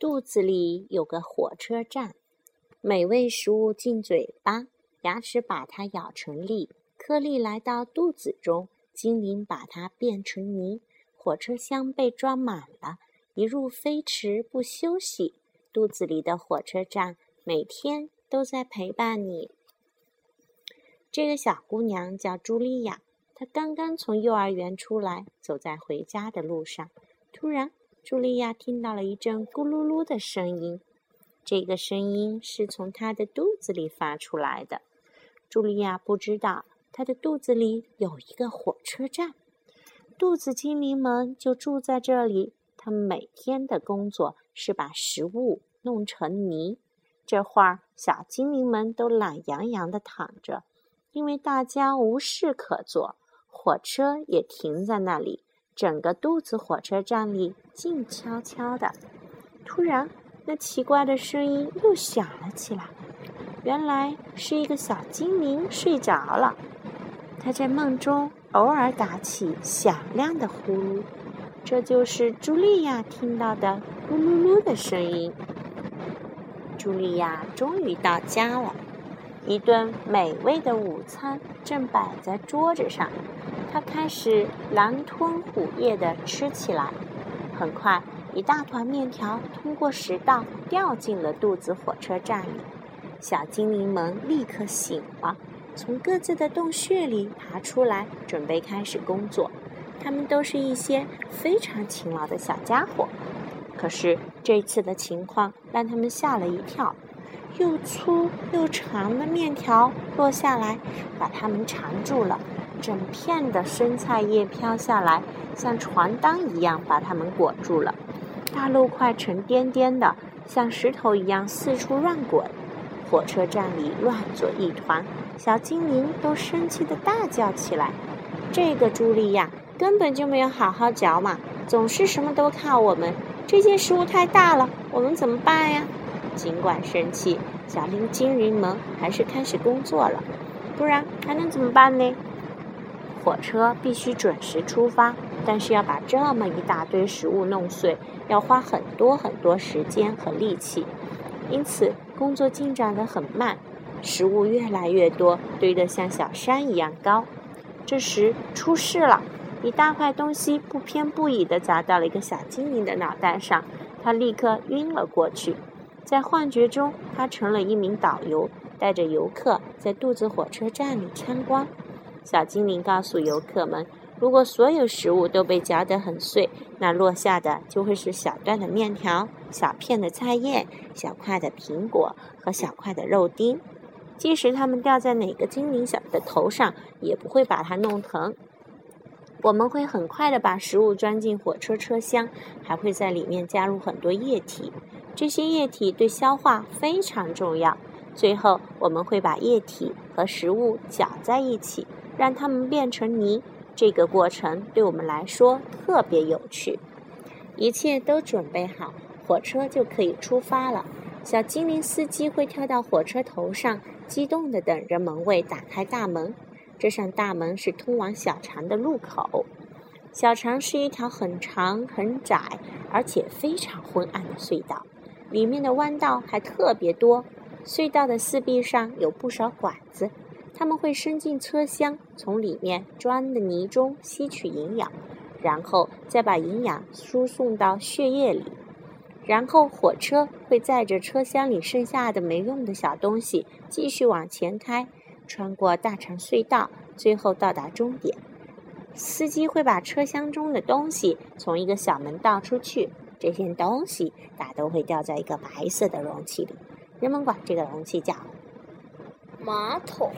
肚子里有个火车站，美味食物进嘴巴，牙齿把它咬成粒，颗粒来到肚子中，精灵把它变成泥。火车厢被装满了，一路飞驰不休息。肚子里的火车站每天都在陪伴你。这个小姑娘叫茱莉亚，她刚刚从幼儿园出来，走在回家的路上，突然。茱莉亚听到了一阵咕噜噜的声音，这个声音是从她的肚子里发出来的。茱莉亚不知道，她的肚子里有一个火车站，肚子精灵们就住在这里。他们每天的工作是把食物弄成泥。这会儿，小精灵们都懒洋洋地躺着，因为大家无事可做，火车也停在那里。整个肚子火车站里静悄悄的。突然，那奇怪的声音又响了起来。原来是一个小精灵睡着了，他在梦中偶尔打起响亮的呼噜，这就是茱莉亚听到的咕噜噜的声音。茱莉亚终于到家了，一顿美味的午餐正摆在桌子上。他开始狼吞虎咽地吃起来，很快，一大团面条通过食道掉进了肚子火车站里。小精灵们立刻醒了，从各自的洞穴里爬出来，准备开始工作。他们都是一些非常勤劳的小家伙。可是这次的情况让他们吓了一跳，又粗又长的面条落下来，把他们缠住了。整片的生菜叶飘下来，像床单一样把它们裹住了。大陆块沉甸甸的，像石头一样四处乱滚。火车站里乱作一团，小精灵都生气的大叫起来：“这个茱莉亚根本就没有好好嚼嘛，总是什么都靠我们。这些食物太大了，我们怎么办呀？”尽管生气，小灵精灵们还是开始工作了。不然还能怎么办呢？火车必须准时出发，但是要把这么一大堆食物弄碎，要花很多很多时间和力气，因此工作进展得很慢。食物越来越多，堆得像小山一样高。这时出事了，一大块东西不偏不倚地砸到了一个小精灵的脑袋上，他立刻晕了过去。在幻觉中，他成了一名导游，带着游客在肚子火车站里参观。小精灵告诉游客们：“如果所有食物都被嚼得很碎，那落下的就会是小段的面条、小片的菜叶、小块的苹果和小块的肉丁。即使它们掉在哪个精灵小的头上，也不会把它弄疼。我们会很快的把食物装进火车车厢，还会在里面加入很多液体。这些液体对消化非常重要。最后，我们会把液体和食物搅在一起。”让它们变成泥，这个过程对我们来说特别有趣。一切都准备好，火车就可以出发了。小精灵司机会跳到火车头上，激动地等着门卫打开大门。这扇大门是通往小肠的入口。小肠是一条很长、很窄，而且非常昏暗的隧道，里面的弯道还特别多。隧道的四壁上有不少管子。他们会伸进车厢，从里面装的泥中吸取营养，然后再把营养输送到血液里。然后火车会载着车厢里剩下的没用的小东西继续往前开，穿过大长隧道，最后到达终点。司机会把车厢中的东西从一个小门倒出去，这些东西大都会掉在一个白色的容器里，人们管这个容器叫马桶。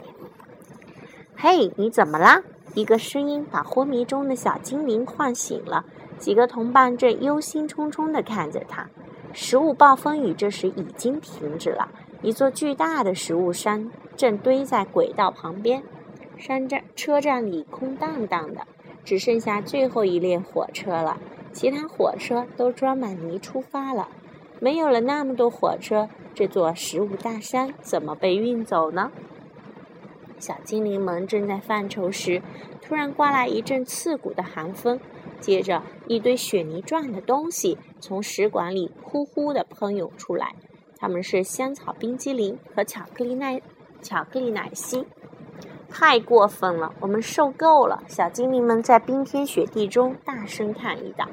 嘿，你怎么啦？一个声音把昏迷中的小精灵唤醒了。几个同伴正忧心忡忡地看着他。食物暴风雨这时已经停止了。一座巨大的食物山正堆在轨道旁边。山站车站里空荡荡的，只剩下最后一列火车了。其他火车都装满泥出发了。没有了那么多火车，这座食物大山怎么被运走呢？小精灵们正在犯愁时，突然刮来一阵刺骨的寒风。接着，一堆雪泥状的东西从食管里呼呼地喷涌出来，它们是香草冰激凌和巧克力奶巧克力奶昔。太过分了，我们受够了！小精灵们在冰天雪地中大声抗议道。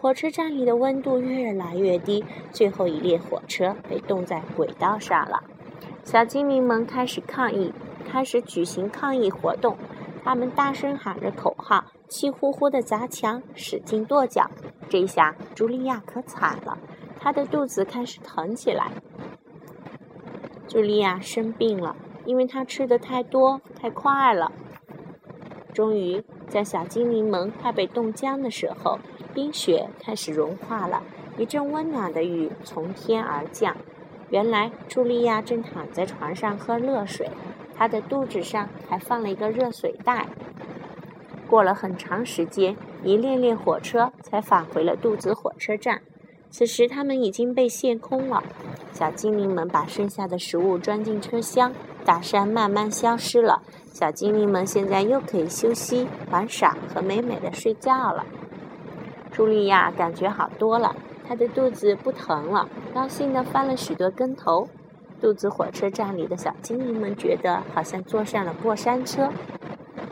火车站里的温度越来越低，最后一列火车被冻在轨道上了。小精灵们开始抗议，开始举行抗议活动。他们大声喊着口号，气呼呼地砸墙，使劲跺脚。这下茱莉亚可惨了，她的肚子开始疼起来。茱莉亚生病了。因为她吃的太多太快了，终于在小精灵们快被冻僵的时候，冰雪开始融化了。一阵温暖的雨从天而降。原来茱莉亚正躺在床上喝热水，他的肚子上还放了一个热水袋。过了很长时间，一列列火车才返回了肚子火车站。此时，它们已经被卸空了。小精灵们把剩下的食物装进车厢。大山慢慢消失了，小精灵们现在又可以休息、玩耍和美美的睡觉了。茱莉亚感觉好多了，她的肚子不疼了，高兴地翻了许多跟头。肚子火车站里的小精灵们觉得好像坐上了过山车，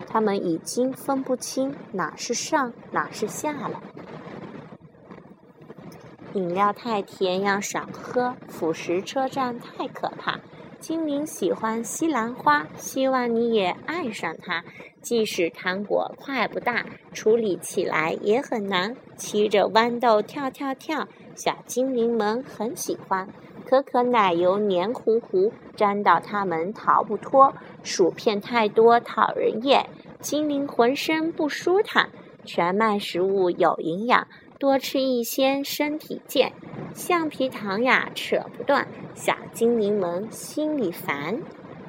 他们已经分不清哪是上哪是下了。饮料太甜，要少喝。腐蚀车站太可怕。精灵喜欢西兰花，希望你也爱上它。即使糖果块不大，处理起来也很难。骑着豌豆跳跳跳，小精灵们很喜欢。可可奶油黏糊糊，粘到它们逃不脱。薯片太多讨人厌，精灵浑身不舒坦。全麦食物有营养。多吃一些，身体健。橡皮糖呀，扯不断。小精灵们心里烦。